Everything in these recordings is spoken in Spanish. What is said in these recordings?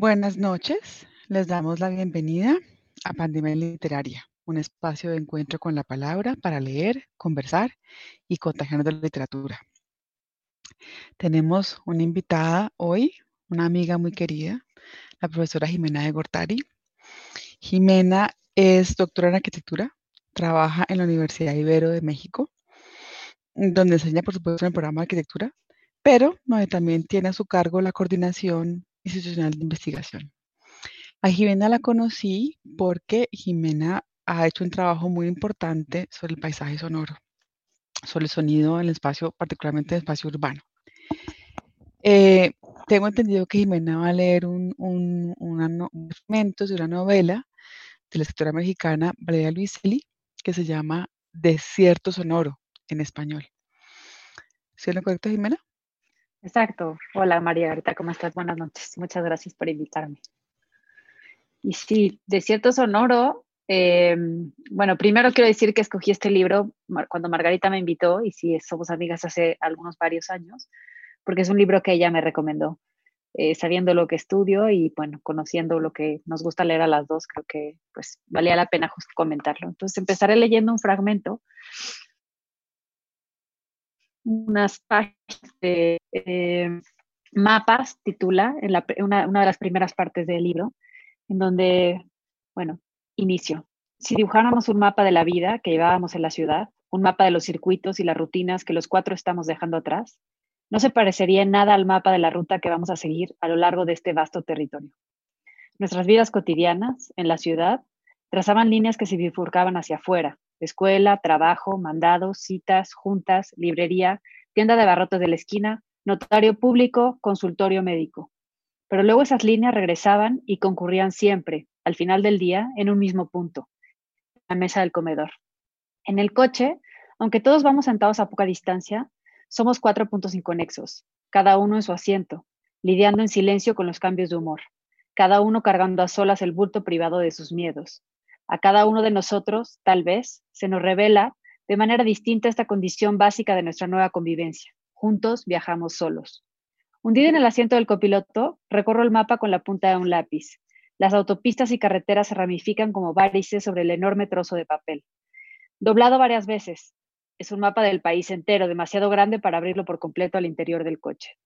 Buenas noches, les damos la bienvenida a Pandemia Literaria, un espacio de encuentro con la palabra para leer, conversar y contagiarnos de la literatura. Tenemos una invitada hoy, una amiga muy querida, la profesora Jimena de Gortari. Jimena es doctora en arquitectura, trabaja en la Universidad Ibero de México, donde enseña, por supuesto, en el programa de arquitectura, pero también tiene a su cargo la coordinación institucional de investigación. A Jimena la conocí porque Jimena ha hecho un trabajo muy importante sobre el paisaje sonoro, sobre el sonido en el espacio, particularmente en el espacio urbano. Eh, tengo entendido que Jimena va a leer un, un, fragmento de una novela de la escritora mexicana Valeria Luiselli que se llama Desierto Sonoro en español. ¿Sí es lo correcto, Jimena? Exacto. Hola María Berta, ¿cómo estás? Buenas noches. Muchas gracias por invitarme. Y sí, Desierto Sonoro. Em, bueno, primero quiero decir que escogí este libro cuando Margarita me invitó y sí, somos amigas hace algunos varios años, porque es un libro que ella me recomendó. Eh, sabiendo lo que estudio y bueno, conociendo lo que nos gusta leer a las dos, creo que pues valía la pena justo comentarlo. Entonces empezaré leyendo un fragmento unas páginas de eh, mapas, titula, en una, una de las primeras partes del libro, en donde, bueno, inicio. Si dibujáramos un mapa de la vida que llevábamos en la ciudad, un mapa de los circuitos y las rutinas que los cuatro estamos dejando atrás, no se parecería nada al mapa de la ruta que vamos a seguir a lo largo de este vasto territorio. Nuestras vidas cotidianas en la ciudad trazaban líneas que se bifurcaban hacia afuera, escuela, trabajo, mandados, citas, juntas, librería, tienda de barrotes de la esquina, notario público, consultorio médico. Pero luego esas líneas regresaban y concurrían siempre, al final del día, en un mismo punto, la mesa del comedor. En el coche, aunque todos vamos sentados a poca distancia, somos cuatro puntos inconexos, cada uno en su asiento, lidiando en silencio con los cambios de humor, cada uno cargando a solas el bulto privado de sus miedos, a cada uno de nosotros, tal vez, se nos revela de manera distinta esta condición básica de nuestra nueva convivencia. Juntos viajamos solos. Hundido en el asiento del copiloto, recorro el mapa con la punta de un lápiz. Las autopistas y carreteras se ramifican como varices sobre el enorme trozo de papel. Doblado varias veces. Es un mapa del país entero, demasiado grande para abrirlo por completo al interior del coche.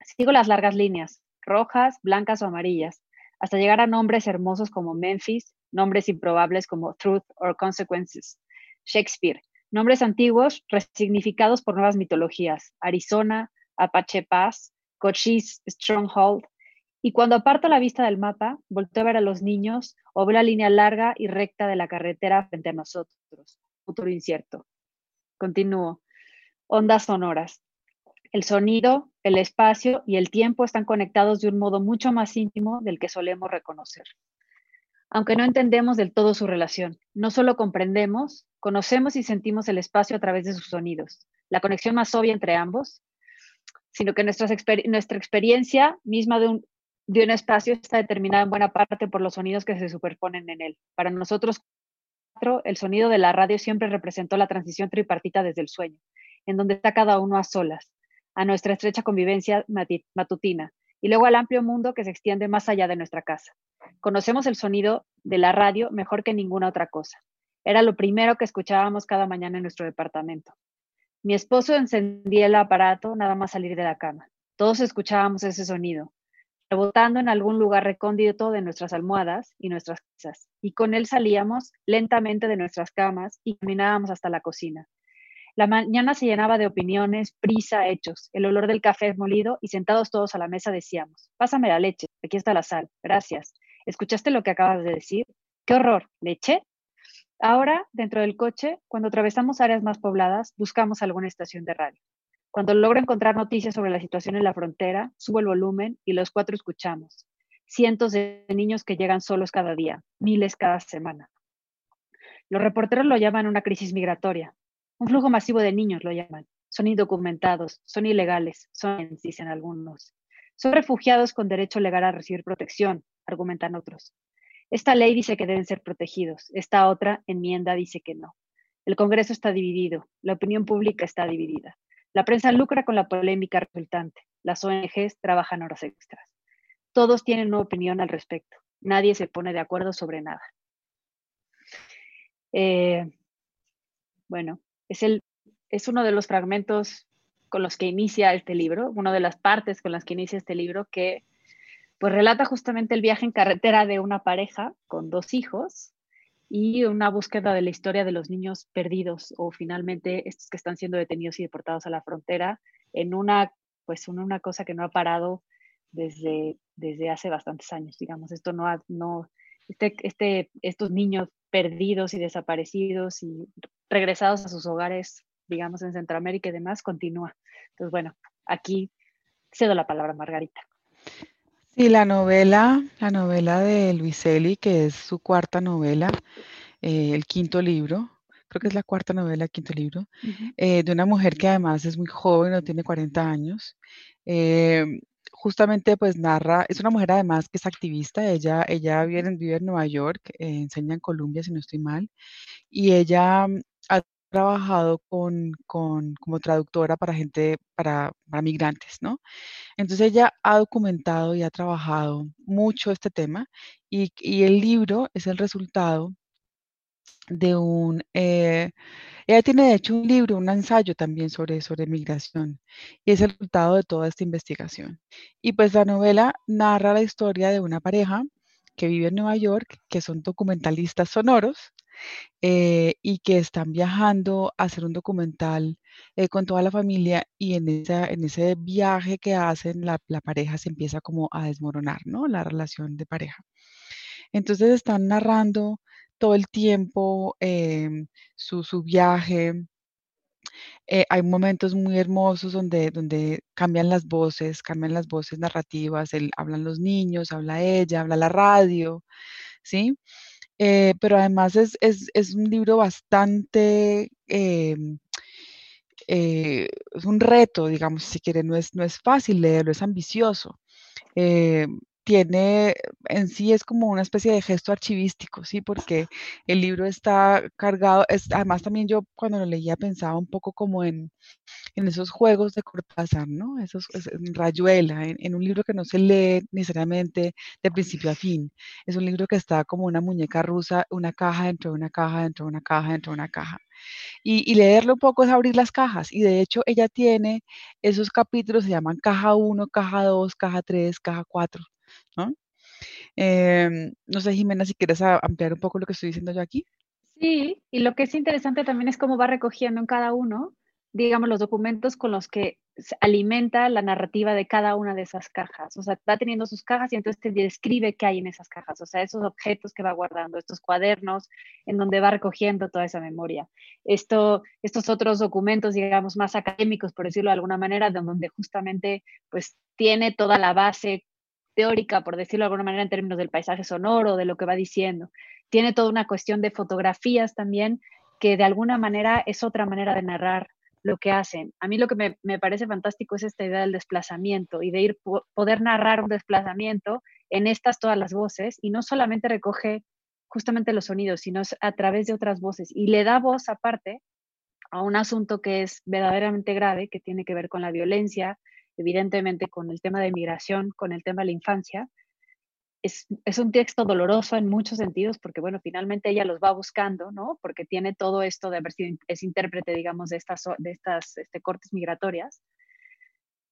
Sigo las largas líneas, rojas, blancas o amarillas, hasta llegar a nombres hermosos como Memphis, nombres improbables como Truth or Consequences, Shakespeare, nombres antiguos resignificados por nuevas mitologías, Arizona, Apache Pass, Cochise Stronghold, y cuando aparto la vista del mapa, volteo a ver a los niños o veo la línea larga y recta de la carretera frente a nosotros, futuro incierto. Continúo. Ondas sonoras. El sonido, el espacio y el tiempo están conectados de un modo mucho más íntimo del que solemos reconocer. Aunque no entendemos del todo su relación, no solo comprendemos, conocemos y sentimos el espacio a través de sus sonidos. La conexión más obvia entre ambos, sino que nuestra experiencia misma de un, de un espacio está determinada en buena parte por los sonidos que se superponen en él. Para nosotros, el sonido de la radio siempre representó la transición tripartita desde el sueño, en donde está cada uno a solas, a nuestra estrecha convivencia matutina y luego al amplio mundo que se extiende más allá de nuestra casa. Conocemos el sonido de la radio mejor que ninguna otra cosa. Era lo primero que escuchábamos cada mañana en nuestro departamento. Mi esposo encendía el aparato nada más salir de la cama. Todos escuchábamos ese sonido, rebotando en algún lugar recóndito de nuestras almohadas y nuestras casas, y con él salíamos lentamente de nuestras camas y caminábamos hasta la cocina, la mañana se llenaba de opiniones, prisa, hechos, el olor del café molido y sentados todos a la mesa decíamos, pásame la leche, aquí está la sal, gracias. ¿Escuchaste lo que acabas de decir? ¡Qué horror! ¿Leche? Ahora, dentro del coche, cuando atravesamos áreas más pobladas, buscamos alguna estación de radio. Cuando logro encontrar noticias sobre la situación en la frontera, subo el volumen y los cuatro escuchamos. Cientos de niños que llegan solos cada día, miles cada semana. Los reporteros lo llaman una crisis migratoria, un flujo masivo de niños lo llaman. Son indocumentados, son ilegales, son, dicen algunos. Son refugiados con derecho legal a recibir protección, argumentan otros. Esta ley dice que deben ser protegidos, esta otra enmienda dice que no. El Congreso está dividido, la opinión pública está dividida. La prensa lucra con la polémica resultante, las ONGs trabajan horas extras. todos tienen una opinión al respecto. Nadie se pone de acuerdo sobre nada. Eh, bueno, es, el, es uno de los fragmentos con los que inicia este libro, una de las partes con las que inicia este libro, que pues relata justamente el viaje en carretera de una pareja con dos hijos y una búsqueda de la historia de los niños perdidos o finalmente estos que están siendo detenidos y deportados a la frontera en una, pues una cosa que no ha parado desde, desde hace bastantes años, digamos. Esto no ha, no, este, este, estos niños perdidos y desaparecidos y regresados a sus hogares, digamos, en Centroamérica y demás, continúa. Entonces, bueno, aquí cedo la palabra a Margarita. Sí, la novela, la novela de Luiselli, que es su cuarta novela, eh, el quinto libro, creo que es la cuarta novela, el quinto libro, eh, de una mujer que además es muy joven, no tiene 40 años. Eh, justamente pues narra, es una mujer además que es activista, ella, ella vive, en, vive en Nueva York, enseña en Colombia si no estoy mal, y ella mm, ha trabajado con, con, como traductora para gente, para, para migrantes, ¿no? Entonces ella ha documentado y ha trabajado mucho este tema y, y el libro es el resultado de un... Eh, ella tiene de hecho un libro, un ensayo también sobre, sobre migración y es el resultado de toda esta investigación. Y pues la novela narra la historia de una pareja que vive en Nueva York, que son documentalistas sonoros eh, y que están viajando a hacer un documental eh, con toda la familia y en, esa, en ese viaje que hacen la, la pareja se empieza como a desmoronar, ¿no? La relación de pareja. Entonces están narrando todo el tiempo em, su, su, viaje. Eh, hay momentos muy hermosos donde, donde cambian las voces, cambian las voces narrativas, hablan los niños, habla ella, habla la radio, ¿sí? Eh, pero además es, es, es, un libro bastante, em, eh, es un reto, digamos, si quiere, no es, no es fácil leerlo, es ambicioso. Tiene en sí es como una especie de gesto archivístico, ¿sí? Porque el libro está cargado, es, además también yo cuando lo leía pensaba un poco como en, en esos juegos de Cortázar, ¿no? Esos, en Rayuela, en, un libro que no se lee necesariamente de principio a fin. Es un libro que está como una muñeca rusa, una caja dentro de una caja, dentro de una caja, dentro de una caja. Y, y, leerlo un poco es abrir las cajas. Y de hecho ella tiene esos capítulos, se llaman caja 1, caja 2, caja 3, caja 4. ¿No? Em, no sé, Jimena, si quieres ampliar un poco lo que estoy diciendo yo aquí. Sí, y lo que es interesante también es cómo va recogiendo en cada uno, digamos, los documentos con los que alimenta la narrativa de cada una de esas cajas. O sea, va teniendo sus cajas y entonces te describe qué hay en esas cajas. O sea, esos objetos que va guardando, estos cuadernos en donde va recogiendo toda esa memoria. Esto, estos otros documentos, digamos, más académicos, por decirlo de alguna manera, donde justamente pues tiene toda la base teórica, por decirlo de alguna manera, en términos del paisaje sonoro, de lo que va diciendo. Tiene toda una cuestión de fotografías también, que de alguna manera es otra manera de narrar lo que hacen. A mí lo que me, me parece fantástico es esta idea del desplazamiento y de ir poder narrar un desplazamiento en estas todas las voces y no solamente recoge justamente los sonidos, sino a través de otras voces y le da voz aparte a un asunto que es verdaderamente grave, que tiene que ver con la violencia, evidentemente con el tema de migración, con el tema de la infancia. Es, es, un texto doloroso en muchos sentidos porque, bueno, finalmente ella los va buscando, ¿no? Porque tiene todo esto de haber sido, es intérprete, digamos, de estas, de estas este, cortes migratorias,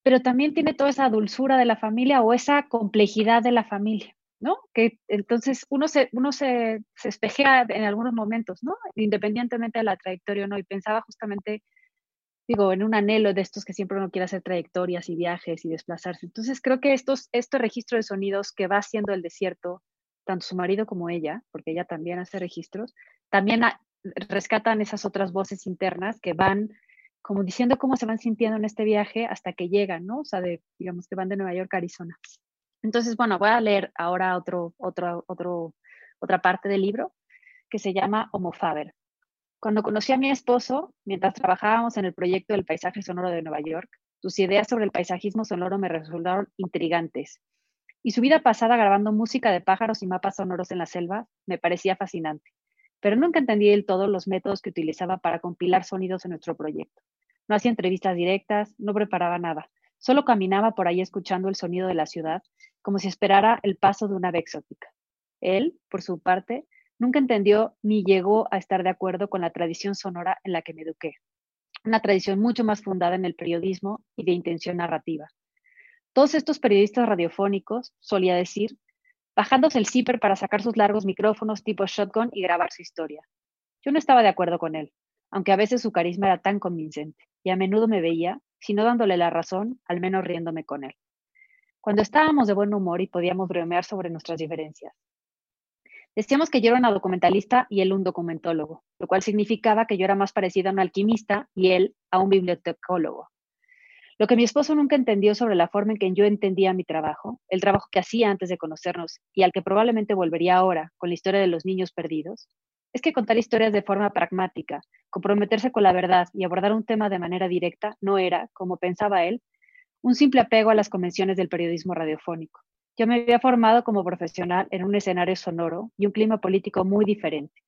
pero también tiene toda esa dulzura de la familia o esa complejidad de la familia, ¿no? Que entonces uno se, uno se, se espejea en algunos momentos, ¿no? Independientemente de la trayectoria o no, y pensaba justamente digo, en un anhelo de estos que siempre uno quiere hacer trayectorias y viajes y desplazarse. Entonces creo que estos, este registro de sonidos que va haciendo el desierto, tanto su marido como ella, porque ella también hace registros, también rescatan esas otras voces internas que van como diciendo cómo se van sintiendo en este viaje hasta que llegan, ¿no? O sea, de, digamos que van de Nueva York a Arizona. Entonces, bueno, voy a leer ahora otro, otro, otro, otra parte del libro que se llama Homo Faber. Cuando conocí a mi esposo, mientras trabajábamos en el proyecto del paisaje sonoro de Nueva York, sus ideas sobre el paisajismo sonoro me resultaron intrigantes. Y su vida pasada grabando música de pájaros y mapas sonoros en la selva me parecía fascinante. Pero nunca entendí del todo los métodos que utilizaba para compilar sonidos en nuestro proyecto. No hacía entrevistas directas, no preparaba nada. Solo caminaba por ahí escuchando el sonido de la ciudad, como si esperara el paso de una ave exótica. Él, por su parte, nunca entendió ni llegó a estar de acuerdo con la tradición sonora en la que me eduqué, una tradición mucho más fundada en el periodismo y de intención narrativa. Todos estos periodistas radiofónicos, solía decir, bajándose el zipper para sacar sus largos micrófonos tipo shotgun y grabar su historia. Yo no estaba de acuerdo con él, aunque a veces su carisma era tan convincente, y a menudo me veía, si no dándole la razón, al menos riéndome con él. Cuando estábamos de buen humor y podíamos bromear sobre nuestras diferencias. Decíamos que yo era una documentalista y él un documentólogo, lo cual significaba que yo era más parecida a un alquimista y él a un bibliotecólogo. Lo que mi esposo nunca entendió sobre la forma en que yo entendía mi trabajo, el trabajo que hacía antes de conocernos y al que probablemente volvería ahora con la historia de los niños perdidos, es que contar historias de forma pragmática, comprometerse con la verdad y abordar un tema de manera directa no era, como pensaba él, un simple apego a las convenciones del periodismo radiofónico. Yo me había formado como profesional en un escenario sonoro y un clima político muy diferente.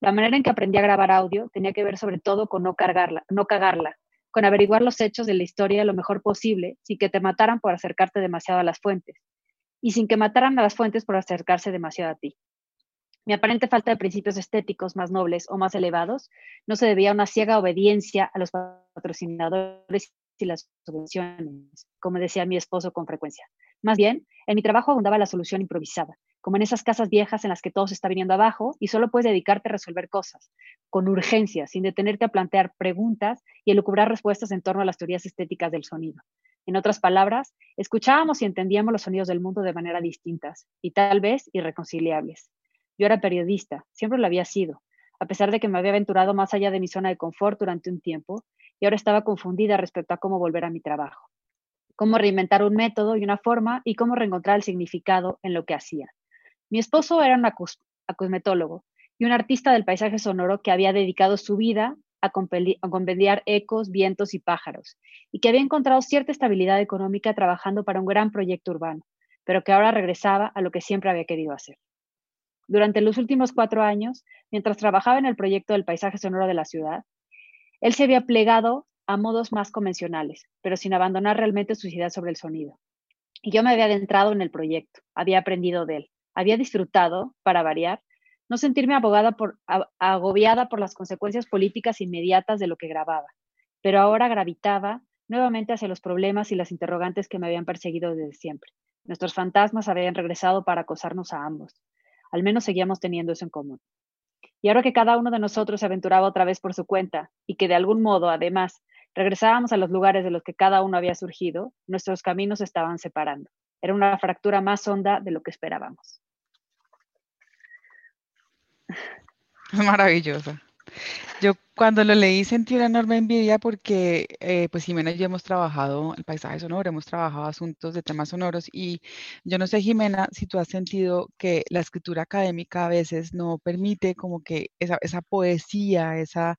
La manera en que aprendí a grabar audio tenía que ver sobre todo con no, cargarla, no cagarla, con averiguar los hechos de la historia lo mejor posible, sin que te mataran por acercarte demasiado a las fuentes, y sin que mataran a las fuentes por acercarse demasiado a ti. Mi aparente falta de principios estéticos más nobles o más elevados no se debía a una ciega obediencia a los patrocinadores y las subvenciones, como decía mi esposo con frecuencia. Más bien, en mi trabajo abundaba la solución improvisada, como en esas casas viejas en las que todo se está viniendo abajo y solo puedes dedicarte a resolver cosas, con urgencia, sin detenerte a plantear preguntas y elucubrar respuestas en torno a las teorías estéticas del sonido. En otras palabras, escuchábamos y entendíamos los sonidos del mundo de manera distintas y tal vez irreconciliables. Yo era periodista, siempre lo había sido, a pesar de que me había aventurado más allá de mi zona de confort durante un tiempo y ahora estaba confundida respecto a cómo volver a mi trabajo, cómo reinventar un método y una forma y cómo reencontrar el significado en lo que hacía. Mi esposo era un acusmetólogo y un artista del paisaje sonoro que había dedicado su vida a, compendiar ecos, vientos y pájaros, y que había encontrado cierta estabilidad económica trabajando para un gran proyecto urbano, pero que ahora regresaba a lo que siempre había querido hacer. Durante los últimos cuatro años, mientras trabajaba en el proyecto del paisaje sonoro de la ciudad, él se había plegado a modos más convencionales, pero sin abandonar realmente su idea sobre el sonido. Y yo me había adentrado en el proyecto, había aprendido de él, había disfrutado, para variar, no sentirme abogada por, agobiada por las consecuencias políticas inmediatas de lo que grababa, pero ahora gravitaba nuevamente hacia los problemas y las interrogantes que me habían perseguido desde siempre. Nuestros fantasmas habían regresado para acosarnos a ambos. Al menos seguíamos teniendo eso en común. Y ahora que cada uno de nosotros se aventuraba otra vez por su cuenta y que de algún modo, además, regresábamos a los lugares de los que cada uno había surgido, nuestros caminos estaban separando. Era una fractura más honda de lo que esperábamos. Maravillosa. Yo cuando lo leí sentí una enorme envidia porque eh, pues Jimena y yo hemos trabajado el paisaje sonoro, hemos trabajado asuntos de temas sonoros y yo no sé Jimena si tú has sentido que la escritura académica a veces no permite como que esa, poesía, esa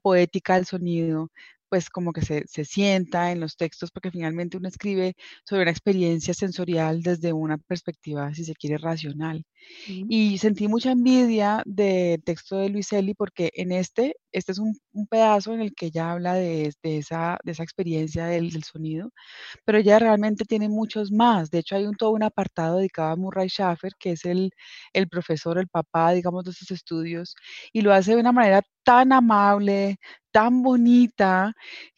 poética del sonido pues como que se, se, sienta en los textos, porque finalmente uno escribe sobre una experiencia sensorial desde una perspectiva, si se quiere, racional. Y sentí mucha envidia del texto de Luiselli, porque en este, este es un, un, pedazo en el que ella habla de, de, esa, de esa experiencia del, del, sonido, pero ella realmente tiene muchos más. De hecho, hay un, todo un apartado dedicado a Murray Schaffer, que es el, el profesor, el papá, digamos, de estos estudios, y lo hace de una manera tan amable, tan bonita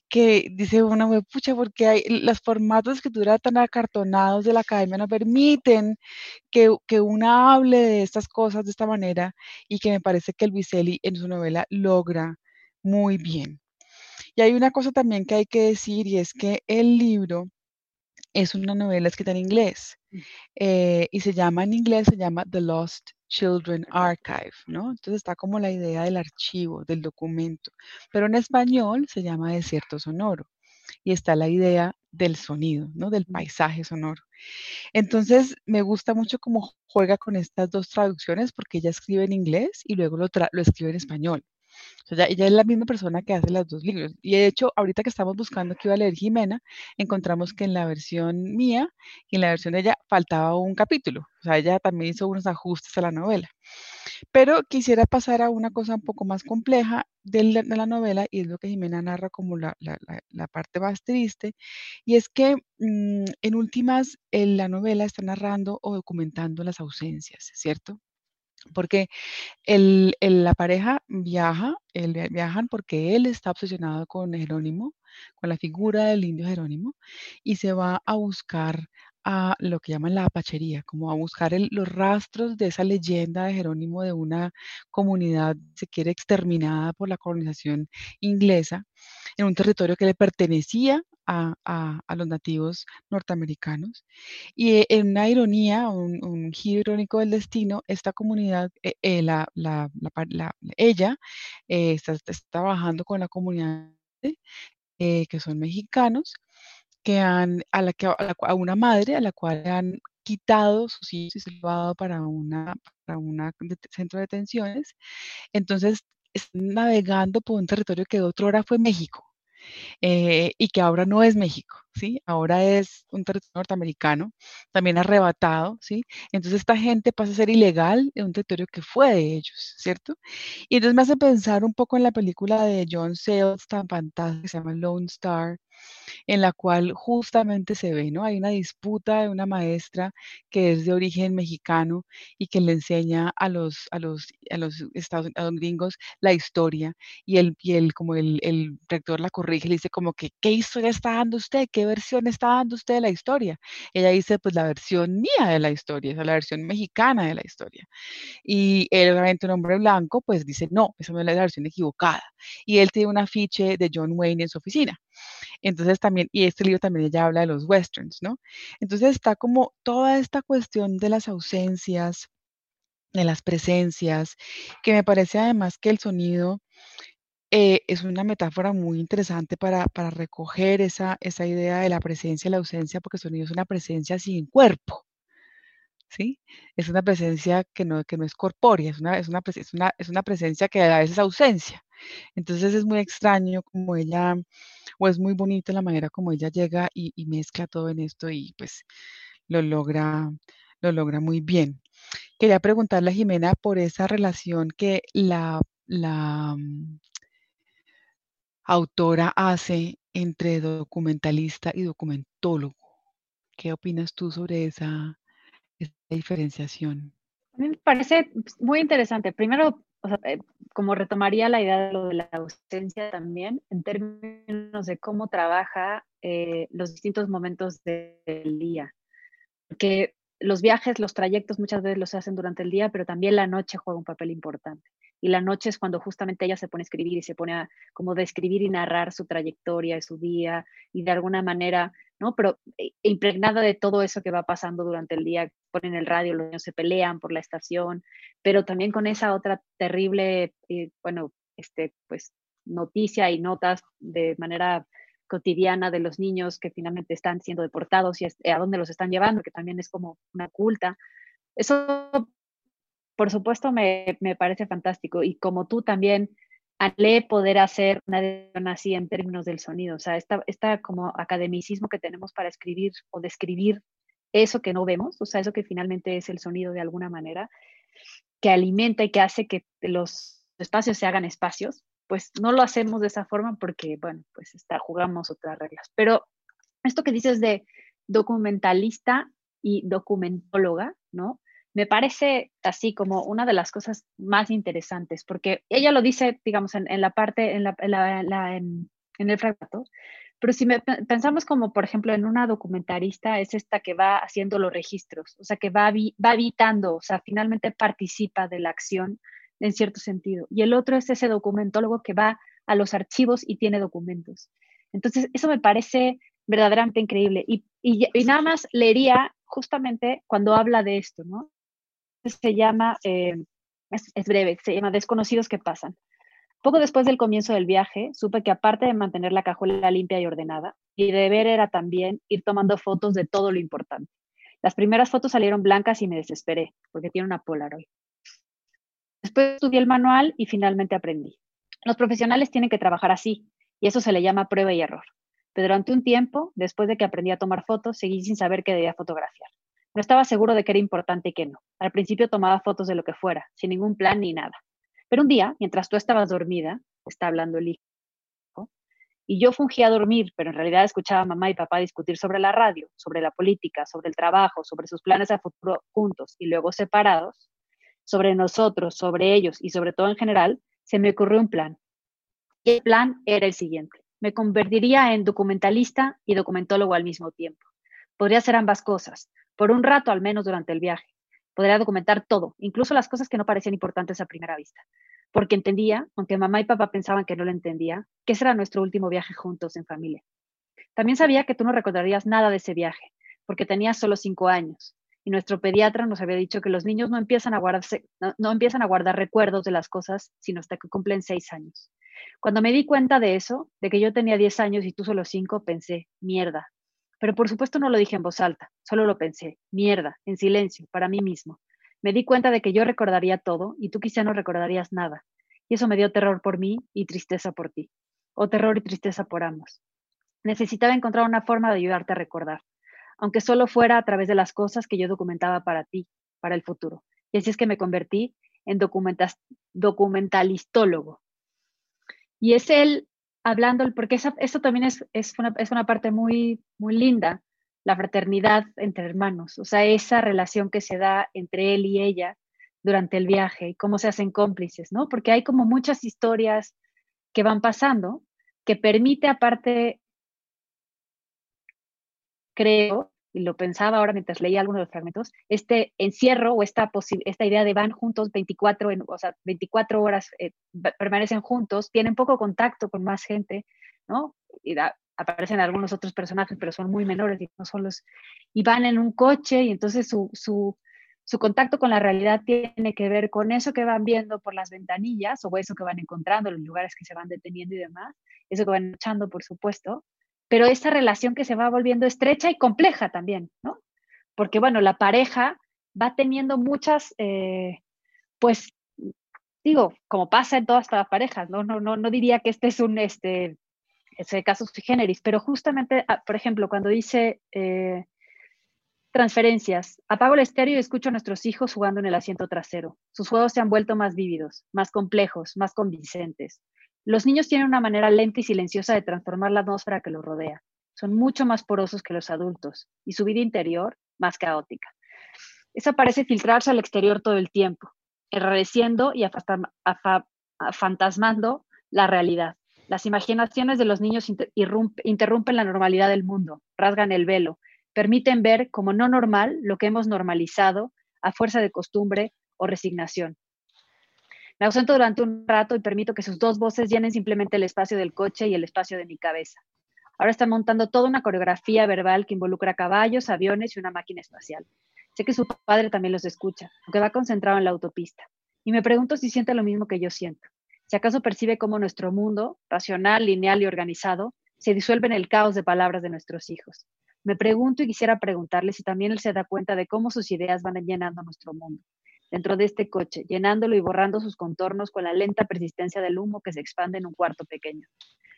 que dice uno, pucha, porque hay, los formatos de escritura tan acartonados de la academia no permiten que, que una hable de estas cosas de esta manera y que me parece que el Vicelli en su novela logra muy bien. Y hay una cosa también que hay que decir y es que el libro es una novela escrita en inglés mm. eh, y se llama en inglés, se llama The Lost Children Archive, ¿no? Entonces está como la idea del archivo, del documento, pero en español se llama desierto sonoro y está la idea del sonido, ¿no? Del paisaje sonoro. Entonces me gusta mucho cómo juega con estas dos traducciones porque ella escribe en inglés y luego lo, lo escribe en español. O sea, ella es la misma persona que hace los dos libros. Y de hecho, ahorita que estamos buscando que iba a leer Jimena, encontramos que en la versión mía y en la versión de ella faltaba un capítulo. O sea, ella también hizo unos ajustes a la novela. Pero quisiera pasar a una cosa un poco más compleja de la, novela y es lo que Jimena narra como la, parte más triste. Y es que mm, en últimas, en la novela está narrando o documentando las ausencias, ¿cierto? Porque el, la pareja viaja, viajan porque él está obsesionado con Jerónimo, con la figura del indio Jerónimo, y se va a buscar a lo que llaman la apachería, como a buscar los rastros de esa leyenda de Jerónimo de una comunidad, se quiere, exterminada por la colonización inglesa, en un territorio que le pertenecía a, los nativos norteamericanos. Y eh, en una ironía, un, giro irónico del destino, esta comunidad, eh, eh, la, ella está, está, trabajando con la comunidad que son mexicanos, que han, a, la que, a, una madre a la cual han quitado sus hijos y se lo ha dado para una, para una centro de detenciones. Entonces, navegando por un territorio que de otra hora fue México. Eh, y que ahora no es México, ¿sí? Ahora es un territorio norteamericano, también arrebatado, ¿sí? Entonces esta gente pasa a ser ilegal en un territorio que fue de ellos, ¿cierto? Y entonces me hace pensar un poco en la película de John Sayles tan fantástica que se llama Lone Star, en la cual justamente se ve, ¿no? Hay una disputa de una maestra que es de origen mexicano y que le enseña a los, a los, a los estados gringos la historia y el, y como el, el, rector la corrige, le dice como que, ¿qué historia está dando usted? ¿Qué versión está dando usted de la historia? Ella dice, pues la versión mía de la historia, la versión mexicana de la historia. Y él, obviamente un hombre blanco, pues dice, no, esa no es la versión equivocada. Y él tiene un afiche de John Wayne en su oficina. Entonces también, y este libro también ya habla de los westerns, ¿no? Entonces está como toda esta cuestión de las ausencias, de las presencias, que me parece además que el sonido eh, es una metáfora muy interesante para, para recoger esa, esa idea de la presencia y la ausencia, porque el sonido es una presencia sin cuerpo. ¿Sí? Es una presencia que no, que no es corpórea, es una, es, una, es, una, es una presencia que a veces es ausencia. Entonces es muy extraño como ella, o es muy bonita la manera como ella llega y, mezcla todo en esto y pues lo logra, lo logra muy bien. Quería preguntarle a Jimena por esa relación que la, la mm, autora hace entre documentalista y documentólogo. ¿Qué opinas tú sobre esa, diferenciación? A mí me parece muy interesante. Primero, eh, como retomaría la idea de lo de la ausencia también, en términos de cómo trabaja eh, los distintos momentos del día. Porque los viajes, los trayectos muchas veces los hacen durante el día, pero también la noche juega un papel importante. Y la noche es cuando justamente ella se pone a escribir y se pone a como describir y narrar su trayectoria, su día, y de alguna manera ¿no? Pero eh, impregnada de todo eso que va pasando durante el día, ponen el radio, los niños se pelean por la estación, pero también con esa otra terrible, eh, bueno, este, pues noticia y notas de manera cotidiana de los niños que finalmente están siendo deportados y a dónde los están llevando, que también es como una culta. Eso, por supuesto, me, me parece fantástico. Y como tú también Ale poder hacer una edición así en términos del sonido. O sea, esta, esta como academicismo que tenemos para escribir o describir eso que no vemos, o sea, eso que finalmente es el sonido de alguna manera, que alimenta y que hace que los espacios se hagan espacios, pues no lo hacemos de esa forma porque, bueno, pues está, jugamos otras reglas. Pero esto que dices de documentalista y documentóloga, ¿no? Me parece así como una de las cosas más interesantes, porque ella lo dice, digamos, en, la parte, en, la, en, el fragmento, pero si pensamos como, por ejemplo, en una documentarista, es esta que va haciendo los registros, o sea, que va, va habitando, o sea, finalmente participa de la acción en cierto sentido. Y el otro es ese documentólogo que va a los archivos y tiene documentos. Entonces, eso me parece verdaderamente increíble. Y, y, y nada más leería justamente cuando habla de esto, ¿no? Se llama, eh, es, breve, se llama Desconocidos que pasan. Poco después del comienzo del viaje, supe que aparte de mantener la cajuela limpia y ordenada, mi deber era también ir tomando fotos de todo lo importante. Las primeras fotos salieron blancas y me desesperé, porque tiene una Polaroid. Después estudié el manual y finalmente aprendí. Los profesionales tienen que trabajar así, y eso se le llama prueba y error. Pero durante un tiempo, después de que aprendí a tomar fotos, seguí sin saber que debía fotografiar. No estaba seguro de que era importante y que no. Al principio tomaba fotos de lo que fuera, sin ningún plan ni nada. Pero un día, mientras tú estabas dormida, está hablando el hijo, y yo fungía dormir, pero en realidad escuchaba a mamá y papá discutir sobre la radio, sobre la política, sobre el trabajo, sobre sus planes a futuro juntos y luego separados, sobre nosotros, sobre ellos y sobre todo en general, se me ocurrió un plan. Y el plan era el siguiente. Me convertiría en documentalista y documentólogo al mismo tiempo. Podría hacer ambas cosas, por un rato al menos durante el viaje. Podría documentar todo, incluso las cosas que no parecían importantes a primera vista, porque entendía, aunque mamá y papá pensaban que no lo entendía, que ese era nuestro último viaje juntos en familia. También sabía que tú no recordarías nada de ese viaje, porque tenías solo cinco años, y nuestro pediatra nos había dicho que los niños no empiezan a, guardar recuerdos de las cosas sino hasta que cumplen seis años. Cuando me di cuenta de eso, de que yo tenía diez años y tú solo cinco, pensé, mierda, pero por supuesto no lo dije en voz alta, solo lo pensé, mierda, en silencio, para mí mismo. Me di cuenta de que yo recordaría todo y tú quizá no recordarías nada. Y eso me dio terror por mí y tristeza por ti. O terror y tristeza por ambos. Necesitaba encontrar una forma de ayudarte a recordar, aunque solo fuera a través de las cosas que yo documentaba para ti, para el futuro. Y así es que me convertí en documentalistólogo. Y es él hablando, porque eso también es, es, una, es una parte muy, muy linda, la fraternidad entre hermanos, o sea, esa relación que se da entre él y ella durante el viaje y cómo se hacen cómplices, ¿no? Porque hay como muchas historias que van pasando que permite aparte, creo, y lo pensaba ahora mientras leía algunos de los fragmentos, este encierro o esta, esta idea de van juntos 24, en, o sea, 24 horas, eh, permanecen juntos, tienen poco contacto con más gente, ¿no? Y aparecen algunos otros personajes, pero son muy menores y no son los, y van en un coche y entonces su, su, su contacto con la realidad tiene que ver con eso que van viendo por las ventanillas o eso que van encontrando, los lugares que se van deteniendo y demás, eso que van echando, por supuesto, pero esa relación que se va volviendo estrecha y compleja también, ¿no? Porque, bueno, la pareja va teniendo muchas, eh, pues, digo, como pasa en todas las parejas, ¿no? No, no, no diría que este es un, este, ese caso sui generis, pero justamente, ah, por ejemplo, cuando dice eh, transferencias, apago el estéreo y escucho a nuestros hijos jugando en el asiento trasero. Sus juegos se han vuelto más vívidos, más complejos, más convincentes. Los niños tienen una manera lenta y silenciosa de transformar la atmósfera que los rodea. Son mucho más porosos que los adultos y su vida interior más caótica. Eso parece filtrarse al exterior todo el tiempo, enrareciendo y fantasmando la realidad. Las imaginaciones de los niños interrumpen la normalidad del mundo, rasgan el velo, permiten ver como no normal lo que hemos normalizado a fuerza de costumbre o resignación. Me ausento durante un rato y permito que sus dos voces llenen simplemente el espacio del coche y el espacio de mi cabeza. Ahora están montando toda una coreografía verbal que involucra caballos, aviones y una máquina espacial. Sé que su padre también los escucha, aunque va concentrado en la autopista. Y me pregunto si siente lo mismo que yo siento. Si acaso percibe cómo nuestro mundo, racional, lineal y organizado, se disuelve en el caos de palabras de nuestros hijos. Me pregunto y quisiera preguntarle si también él se da cuenta de cómo sus ideas van llenando nuestro mundo dentro de este coche, llenándolo y borrando sus contornos con la lenta persistencia del humo que se expande en un cuarto pequeño.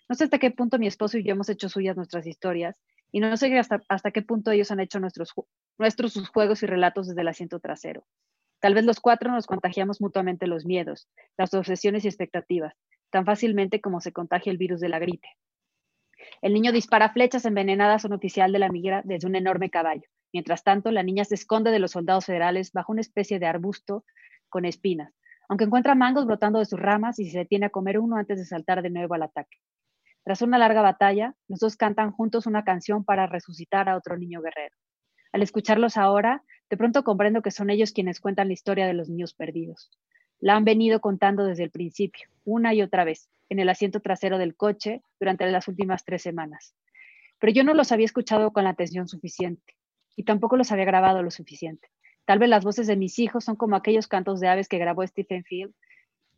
No sé hasta qué punto mi esposo y yo hemos hecho suyas nuestras historias y no sé hasta, qué punto ellos han hecho nuestros, nuestros sus juegos y relatos desde el asiento trasero. Tal vez los cuatro nos contagiamos mutuamente los miedos, las obsesiones y expectativas, tan fácilmente como se contagia el virus de la gripe. El niño dispara flechas envenenadas a un oficial de la migra desde un enorme caballo. Mientras tanto, la niña se esconde de los soldados federales bajo una especie de arbusto con espinas, aunque encuentra mangos brotando de sus ramas y se detiene a comer uno antes de saltar de nuevo al ataque. Tras una larga batalla, los dos cantan juntos una canción para resucitar a otro niño guerrero. Al escucharlos ahora, de pronto comprendo que son ellos quienes cuentan la historia de los niños perdidos. La han venido contando desde el principio, una y otra vez, en el asiento trasero del coche durante las últimas tres semanas. Pero yo no los había escuchado con la atención suficiente y tampoco los había grabado lo suficiente. Tal vez las voces de mis hijos son como aquellos cantos de aves que grabó Stephen Field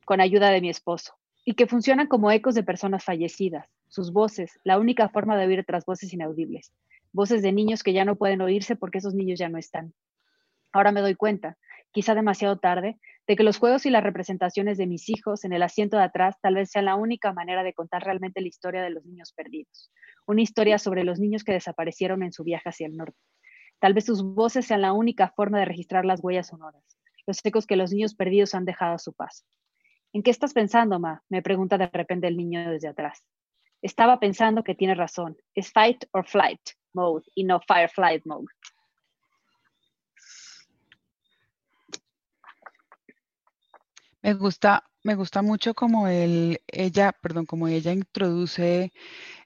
con ayuda de mi esposo y que funcionan como ecos de personas fallecidas. Sus voces, la única forma de oír otras voces inaudibles. Voces de niños que ya no pueden oírse porque esos niños ya no están. Ahora me doy cuenta quizá demasiado tarde, de que los juegos y las representaciones de mis hijos en el asiento de atrás tal vez sean la única manera de contar realmente la historia de los niños perdidos, una historia sobre los niños que desaparecieron en su viaje hacia el norte. Tal vez sus voces sean la única forma de registrar las huellas sonoras, los ecos que los niños perdidos han dejado a su paso. ¿En qué estás pensando, Ma? me pregunta de repente el niño desde atrás. Estaba pensando que tiene razón. Es fight or flight mode y no fire mode. Me gusta, me gusta mucho como él, ella, perdón, como ella introduce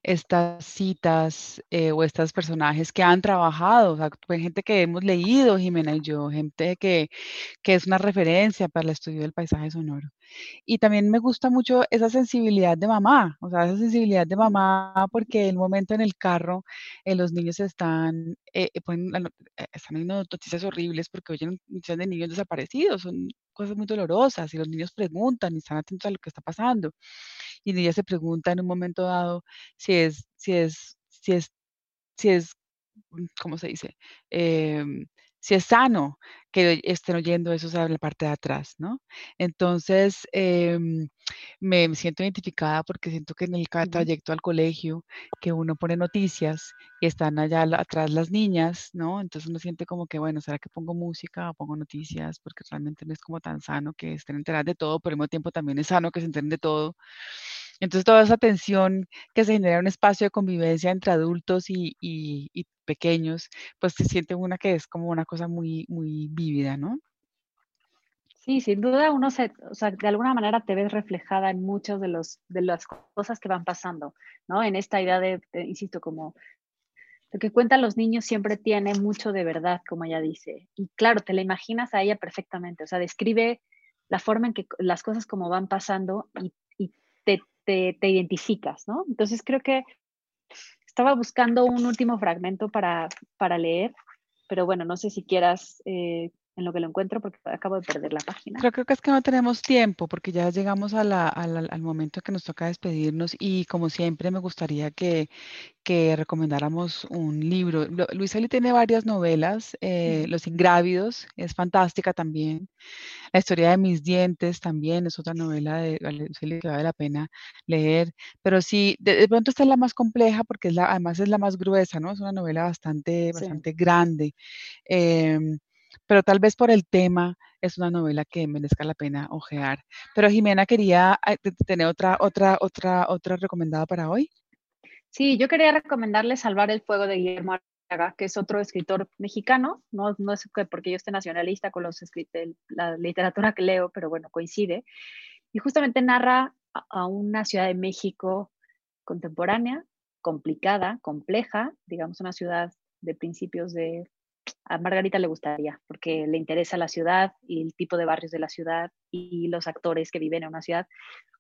estas citas eh, o estos personajes que han trabajado, o sea, gente que hemos leído, Jimena y yo, gente que, que es una referencia para el estudio del paisaje sonoro. Y también me gusta mucho esa sensibilidad de mamá, o sea, esa sensibilidad de mamá, porque el momento en el carro eh, los niños están, eh, están viendo noticias horribles porque oyen noticias de niños desaparecidos, cosas muy dolorosas y los niños preguntan y están atentos a lo que está pasando. Y ella se pregunta en un momento dado si es, si es, si es, si es, mm, ¿cómo se dice? Em, si es sano que estén oyendo eso en la parte de atrás, ¿no? Entonces, em, me siento identificada porque siento que en el trayecto al colegio, que uno pone noticias y están allá atrás las niñas, ¿no? Entonces uno siente como que, bueno, ¿será que pongo música o pongo noticias? Porque realmente no es como tan sano que estén enteradas de todo, pero al mismo tiempo también es sano que se enteren de todo. Entonces, toda esa tensión que se genera en un espacio de convivencia entre adultos y, pequeños, pues se siente una que es como una cosa muy, muy vívida, ¿no? Sí, sin duda uno se, o sea, de alguna manera te ves reflejada en muchas de, los, de las cosas que van pasando, ¿no? En esta idea de, insisto, como lo que cuentan los niños siempre tiene mucho de verdad, como ella dice. Y claro, te la imaginas a ella perfectamente, o sea, describe la forma en que las cosas como van pasando y, y te, te, identificas, ¿no? Entonces creo que estaba buscando un último fragmento para, para leer, pero bueno, no sé si quieras eh, en lo que lo encuentro porque acabo de perder la página. Creo, que es que no tenemos tiempo porque ya llegamos al momento que nos toca despedirnos y como siempre me gustaría que, que recomendáramos un libro. Luis Eli tiene varias novelas, eh, Los Ingrávidos es fantástica también. La historia de mis dientes también es otra novela de Luis Eli que vale la pena leer. Pero sí, de, pronto esta es la más compleja porque es la, además es la más gruesa, ¿no? Es una novela bastante, bastante grande. Em, pero tal vez por el tema es una novela que merezca la pena ojear. Pero Jimena quería eh, tener otra, otra, otra, otra recomendada para hoy. Sí, yo quería recomendarle Salvar el Fuego de Guillermo Arriaga, que es otro escritor mexicano, no, no es porque yo esté nacionalista con los la literatura que leo, pero bueno, coincide. Y justamente narra a una ciudad de México contemporánea, complicada, compleja, digamos una ciudad de principios de a Margarita le gustaría, porque le interesa la ciudad y el tipo de barrios de la ciudad y los actores que viven en una ciudad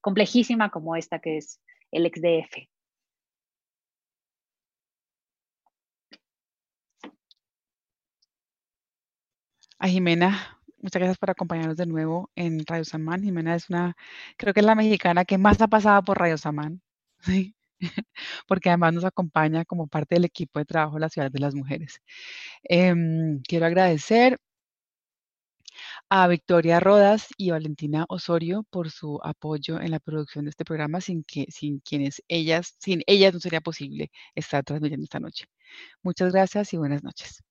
complejísima como esta que es el XDF. A Jimena, muchas gracias por acompañarnos de nuevo en Radio Samán. Jimena es una, creo que es la mexicana que más ha pasado por Radio Samán. ¿sí? porque además nos acompaña como parte del equipo de trabajo de la Ciudad de las Mujeres. Em, quiero agradecer a Victoria Rodas y Valentina Osorio por su apoyo en la producción de este programa, sin que, sin quienes ellas, sin ellas no sería posible estar transmitiendo esta noche. Muchas gracias y buenas noches.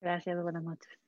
Gracias, buenas noches.